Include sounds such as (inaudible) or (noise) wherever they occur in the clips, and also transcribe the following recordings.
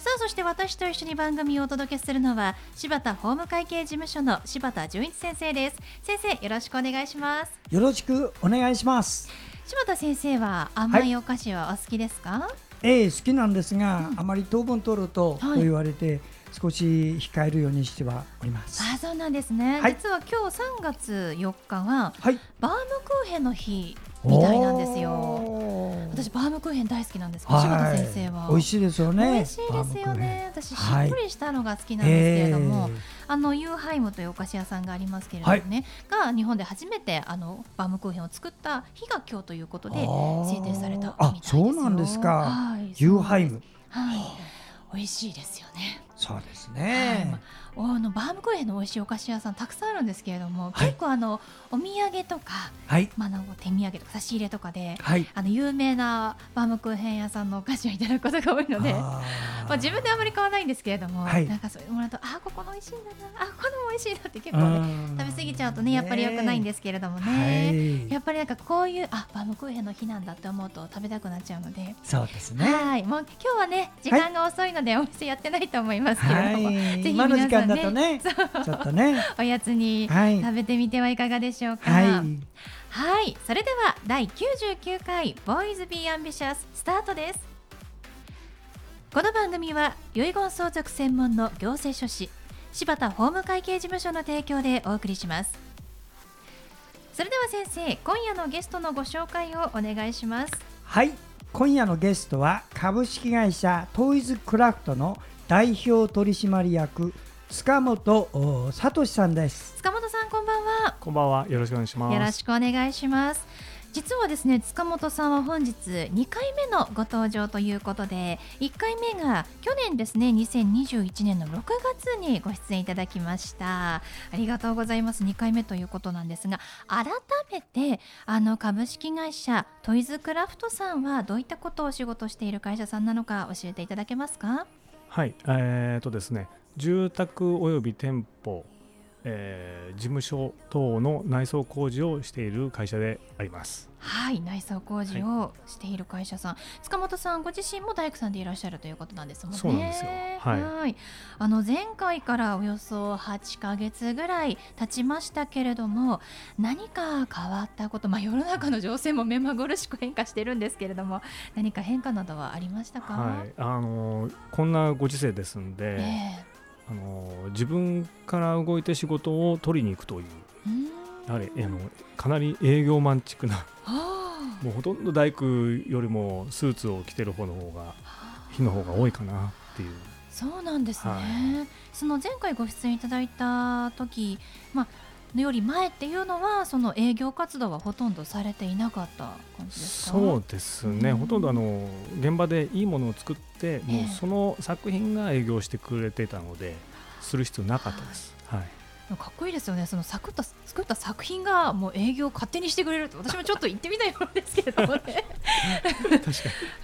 さあそして私と一緒に番組をお届けするのは柴田法務会計事務所の柴田純一先生です。先生よろしくお願いします。よろしくお願いします。柴田先生は甘いお菓子はお好きですか、はい、ええー、好きなんですが、うん、あまり糖分取ると、と言われて、少し控えるようにしてはおります。あ、そうなんですね。はい、実は今日3月4日は、はい、バームクーヘンの日みたいなんですよ。私バームクーヘン大好きなんですけど、柴田先生は美味しいですよね。美味しいですよね。私しっとりしたのが好きなんですけれども、はい、あのユーハイムというお菓子屋さんがありますけれどもね、はい、が日本で初めてあのバームクーヘンを作った日が今日ということで制定されたみたいですよ。そうなんですか。はい、ユーハイム。はい。美味しいですよね。そうですね。はいあのバームクーヘンの美味しいお菓子屋さんたくさんあるんですけれども、はい、結構あのお土産とか、はい、まあ、の手土産とか差し入れとかで、はい、あの有名なバームクーヘン屋さんのお菓子をいただくことが多いのでまあ、自分であまり買わないんですけれども、なんかそれもらうとあここの美味しいんだなあここの美味しいなって結構ね食べ過ぎちゃうとねやっぱり良くないんですけれどもね、やっぱりなんかこういうあバームクーヘンの日なんだって思うと食べたくなっちゃうので。そうですね。はい。もう今日はね時間が遅いのでお店やってないと思いますけれども、ぜひ皆さんねちょっとねおやつに食べてみてはいかがでしょうか。はい、はい、それでは第99回ボーイズビーアンビシャススタートです。この番組は遺言相続専門の行政書士柴田法務会計事務所の提供でお送りします。それでは先生、今夜のゲストのご紹介をお願いします。はい、今夜のゲストは株式会社トイズクラフトの代表取締役塚本聡さんです。塚本さんこんばんは。こんばんは。よろしくお願いします。よろしくお願いします。実はですね塚本さんは本日2回目のご登場ということで1回目が去年ですね2021年の6月にご出演いただきました。ありがとうございます。2回目ということなんですが改めてあの株式会社トイズクラフトさんはどういったことをお仕事している会社さんなのか教えていただけますか？はい。えーとですね。住宅および店舗、えー、事務所等の内装工事をしている会社であります。はい内装工事をしている会社さん、はい、塚本さんご自身も大工さんでいらっしゃるということなんですもんね。そうなんですよ。はい。はいあの前回からおよそ8か月ぐらい経ちましたけれども、何か変わったこと、まあ世の中の情勢も目まぐるしく変化してるんですけれども、何か変化などはありましたか？はい。あのこんなご時世ですんで。えーあの自分から動いて仕事を取りに行くというやはりあのかなり営業マンチックなもうほとんど大工よりもスーツを着てる方の方が日の方が多いかなっていう。そうなんですね、はい、その前回ご出演いただいた時まあのより前っていうのはその営業活動はほとんどされていなかった感じですか？そうですね、うん、ほとんどあの現場でいいものを作って、もうその作品が営業してくれてたので、する必要なかったです。はい。かっこいいですよね、その作った作った作品がもう営業を勝手にしてくれるって、私もちょっと行ってみたいものですけれどもね。確か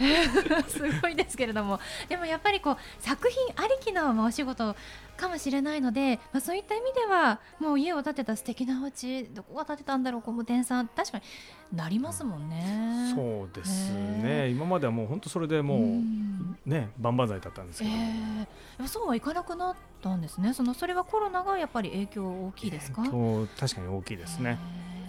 に。(laughs) すごいですけれども、でもやっぱりこう作品ありきのお仕事かもしれないので、まあ、そういった意味ではもう家を建てた素敵なお家どこが建てたんだろう工務店さん確かになりますもんね。そうですね。今まではもう本当それでもうね万々歳だったんですけど、えー、そうはいかなくなったんですね。そのそれはコロナがやっぱり影響大きいですか？と確かに大きいですね。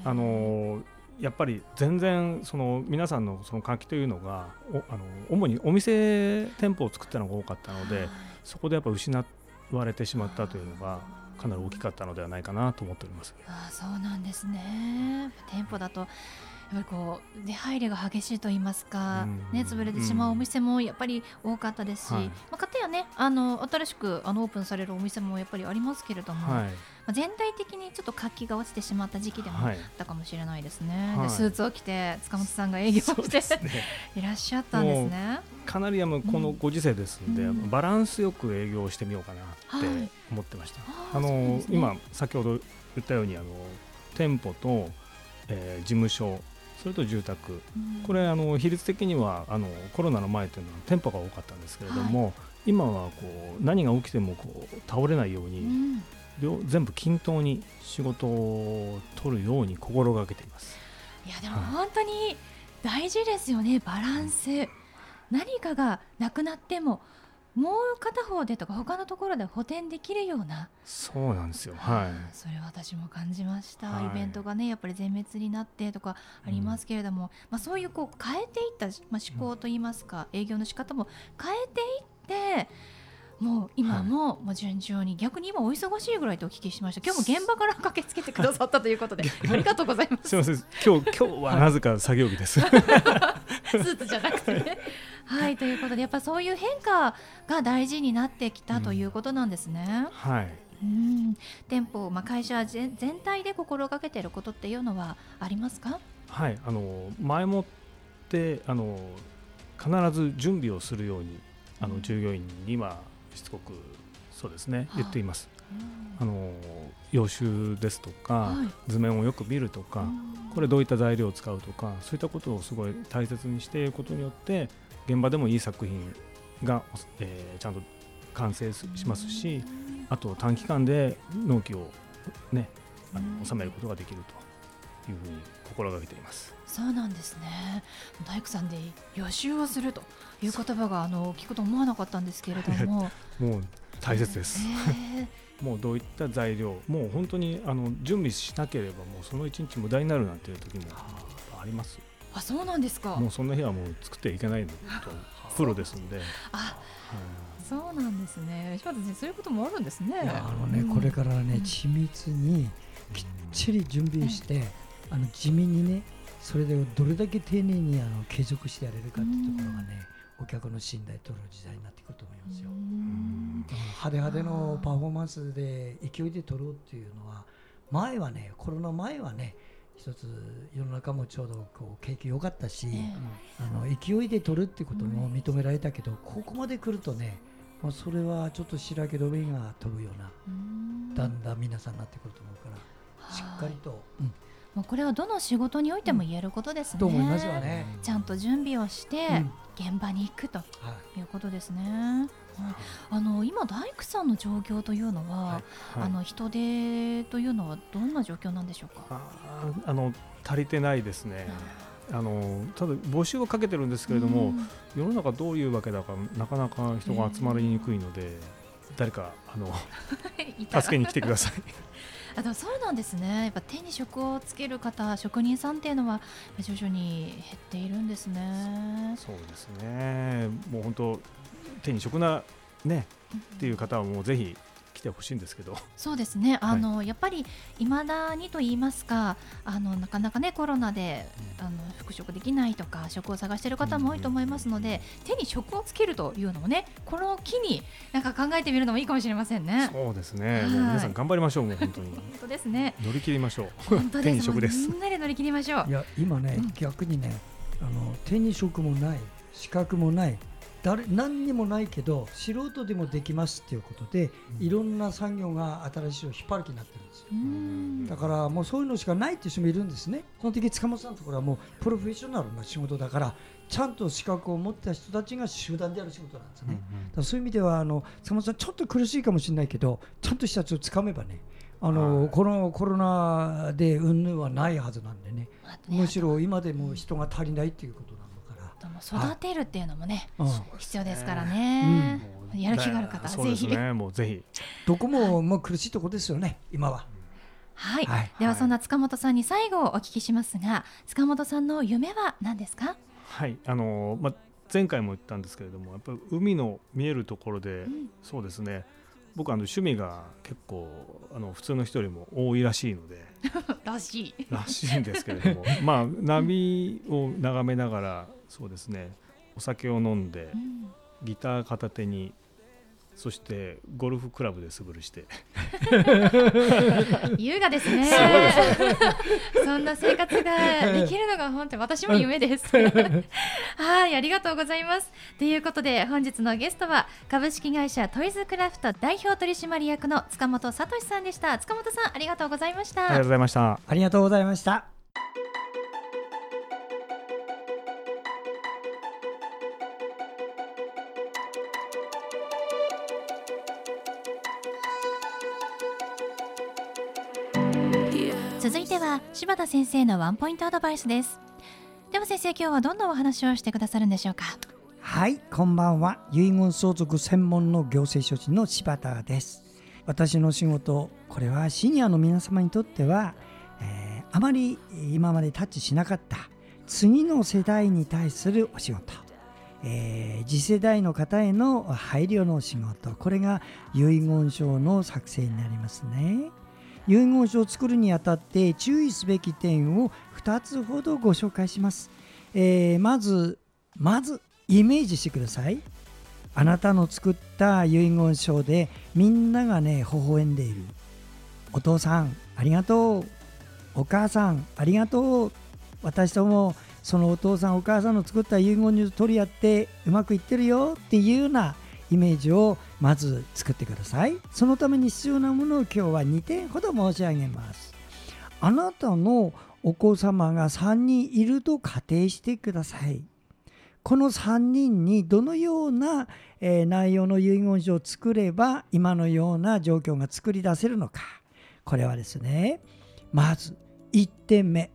あのやっぱり全然その皆さんのその活気というのがおあの主にお店店舗を作ったのが多かったので、そこでやっぱ失っわれてしまったというのがかなり大きかったのではないかなと思っております。あそうなんですね。店舗だとやっぱりこう出入りが激しいと言いますか、ね、潰れてしまうお店もやっぱり多かったですし、はい、まあ、かたやねあの新しくあのオープンされるお店もやっぱりありますけれども、はい、全体的にちょっと活気が落ちてしまった時期でもあったかもしれないですね、はい、でスーツを着て塚本さんが営業して、ね、(laughs) いらっしゃったんですねかなりこのご時世ですので、うん、バランスよく営業してみようかなって思ってました、はい、あの、ね、今先ほど言ったようにあの店舗と、えー、事務所それと住宅、うん、これあの比率的にはあのコロナの前というのは店舗が多かったんですけれども、はい、今はこう何が起きてもこう倒れないように、うん。全部均等に仕事を取るように心がけています。いやでも本当に大事ですよね、バランス何かがなくなってももう片方でとか他のところで補填できるような。そうなんですよ。はい。それ私も感じました、はい、イベントがねやっぱり全滅になってとかありますけれども、うん、まあ、そういうこう変えていった、まあ、思考といいますか、営業の仕方も変えていってもう今ももう順調に、逆に今お忙しいぐらいとお聞きしました。今日も現場から駆けつけてくださったということでありがとうございます。すみません。今日今日はなぜか作業日です。(laughs) スーツじゃなくてねはいということでやっぱそういう変化が大事になってきたということなんですね、うん、はい。うん。店舗、まあ、会社全全体で心がけていることっていうのはありますか？はいあの前もってあの必ず準備をするようにあの従業員にはしつこくそうですね言っています。あの予習ですとか、はい、図面をよく見るとか、これどういった材料を使うとかそういったことをすごい大切にしていることによって現場でもいい作品が、えー、ちゃんと完成しますしあと短期間で納期を、ね、あの収めることができるというふうに心がけています。そうなんですね。大工さんで予習をするという言葉があの聞くと思わなかったんですけれども。(laughs) もう大切です、(laughs) もうどういった材料もう本当にあの準備しなければもうその一日無駄になるなんていう時もありますあそうなんですか。もうそんな日はもう作っていけないの。とプロですんで。あ、そうなんですね。柴田先生そういうこともあるんですね。あのね、これからね緻密にきっちり準備して、あの地味にねそれでどれだけ丁寧にあの継続してやれるかっていうところがね、お客の信頼取る時代になってくると思いますよ。派手派手のパフォーマンスで勢いで取ろうっていうのは前はねコロナ前はね一つ世の中もちょうどこう景気良かったし、あの勢いで取るっていうことも認められたけど、ここまで来るとねもうそれはちょっと白け止めが飛ぶようなだんだん皆さんになってくると思うからしっかりと、うんもうこれはどの仕事においても言えることですね。と思いますよね。ちゃんと準備をして現場に行くということですね。はい、あの今大工さんの状況というのは、はいはい、あの人手というのはどんな状況なんでしょうか？ああの足りてないですね。あのただ募集をかけてるんですけれども、うん、世の中どういうわけだかなかなか人が集まりにくいので、えー、誰かあの (laughs) 助けに来てください。(laughs) あでもそうなんですね。やっぱ手に職をつける方職人さんっていうのは徐々に減っているんですね。そうですね。もう本当手に職なねっていう方はもうぜひ来てほしいんですけど。そうですね。あの、はい、やっぱりいまだにと言いますかあのなかなかねコロナで、うん、あの復職できないとか職を探している方も多いと思いますので、うん、手に職をつけるというのもねこの機になんか考えてみるのもいいかもしれませんね。そうですね、もう皆さん頑張りましょうもう本当に。(laughs) 本当ですね。乗り切りましょう。本当手に職です。みんなで乗り切りましょう。いや今ね、うん、逆にねあの手に職もない資格もない誰何にもないけど素人でもできますっていうことで、うん、いろんな産業が新しいを引っ張る気になってるんですよ。だからもうそういうのしかないっていう人もいるんですね。その時塚本さんのところはもうプロフェッショナルな仕事だからちゃんと資格を持った人たちが集団でやる仕事なんですね、うんうん、そういう意味ではあの塚本さんちょっと苦しいかもしれないけどちゃんとした人をつかめばねあの、はい、このコロナで云々はないはずなんでね、むしろ今でも人が足りないっていうこと育てるっていうのもね、必要ですからね、やる気がある方はぜひ、ね、もうぜひ。どこももう苦しいところですよね今は。はい、はい、ではそんな塚本さんに最後お聞きしますが塚本さんの夢は何ですか？はい。あのまあ前回も言ったんですけれどもやっぱり海の見えるところで、うん、そうですね。僕あの趣味が結構あの普通の人よりも多いらしいので。(laughs) らしい。らしいんですけれども。まあ (laughs) 波を眺めながらそうですね。お酒を飲んで、ギター片手にそしてゴルフクラブで素振りして。(laughs) 優雅ですね。そんな生活ができるのが本当に私も夢です。(laughs) はいありがとうございます。ということで本日のゲストは株式会社トイズクラフト代表取締役の塚本聡さんでした。塚本さんありがとうございました。ありがとうございました。ありがとうございました柴田先生のワンポイントアドバイスです。では先生今日はどんなお話をしてくださるんでしょうか？はいこんばんは。遺言相続専門の行政書士の柴田です。私の仕事これはシニアの皆様にとっては、えー、あまり今までタッチしなかった次の世代に対するお仕事。えー、次世代の方への配慮の仕事。これが遺言書の作成になりますね。遺言書を作るにあたって注意すべき点を2つほどご紹介します、えー、まずまずイメージしてください。あなたの作った遺言書でみんながね微笑んでいる。お父さんありがとう。お母さんありがとう。私ともそのお父さんお母さんの作った遺言書取り合ってうまくいってるよっていうようなイメージをまず作ってください。そのために必要なものを今日は2点ほど申し上げます。あなたのお子様が3人いると仮定してください。この3人にどのような、え内容の遺言書を作れば今のような状況が作り出せるのか。これはですねまず1点目。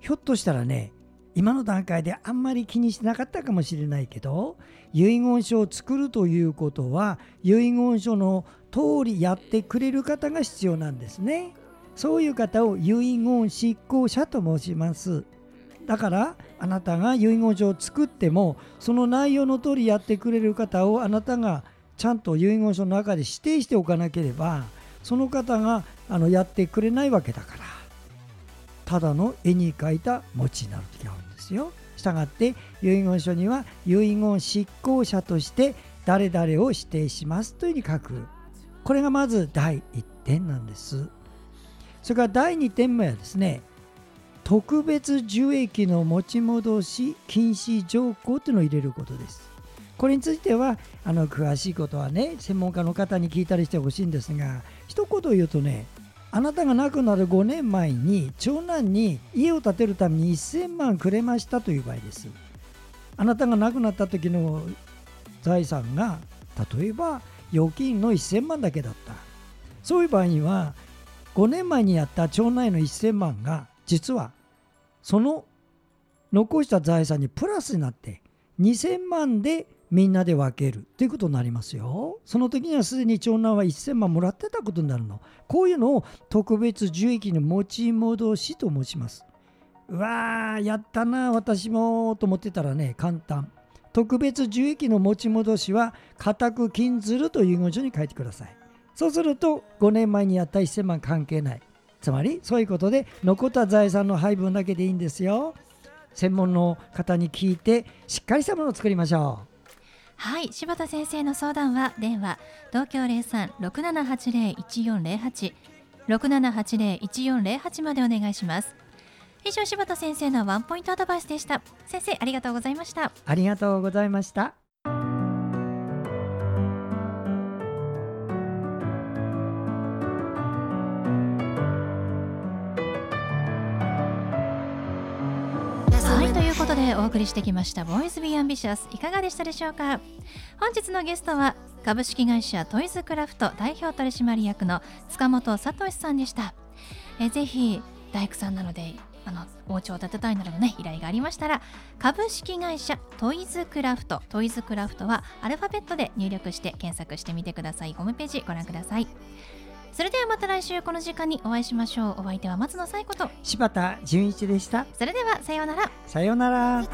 ひょっとしたらね今の段階であんまり気にしてなかったかもしれないけど遺言書を作るということは遺言書の通りやってくれる方が必要なんですね。そういう方を遺言執行者と申します。だからあなたが遺言書を作ってもその内容の通りやってくれる方をあなたがちゃんと遺言書の中で指定しておかなければその方があのやってくれないわけだから。ただの絵に描いた餅になる時がある。ですよ。したがって遺言書には遺言執行者として誰々を指定しますというふうに書く。これがまず第1点なんです。それから第2点目はですね特別受益の持ち戻し禁止条項というのを入れることです。これについてはあの詳しいことはね専門家の方に聞いたりしてほしいんですが一言言うとねあなたが亡くなる5年前に長男に家を建てるために1000万くれましたという場合です。あなたが亡くなった時の財産が例えば預金の1000万だけだった。そういう場合には5年前にやった長男への1000万が実はその残した財産にプラスになって2000万でみんなで分けるということになりますよ。その時にはすでに長男は1000万もらってたことになるの。こういうのを特別受益の持ち戻しと申します。うわー、やったな、私もと思ってたらね、簡単。特別受益の持ち戻しは、固く禁ずるという遺言書に書いてください。そうすると、5年前にやった1000万関係ない。つまり、そういうことで、残った財産の配分だけでいいんですよ。専門の方に聞いて、しっかりしたものを作りましょう。はい柴田先生の相談は電話東京0367801408 6780-1408までお願いします。以上柴田先生のワンポイントアドバイスでした。先生ありがとうございました。ありがとうございました。でお送りしてきました「ボーイズ・ビー・アンビシャス」いかがでしたでしょうか？本日のゲストは株式会社トイズクラフト代表取締役の塚本聡さんでした。えぜひ大工さんなのであのお家を建てたいなどのね依頼がありましたら株式会社トイズクラフトトイズクラフトはアルファベットで入力して検索してみてください。ホームページご覧ください。それではまた来週この時間にお会いしましょう。お相手は松野彩子と。柴田純一でした。それではさようなら。さようなら。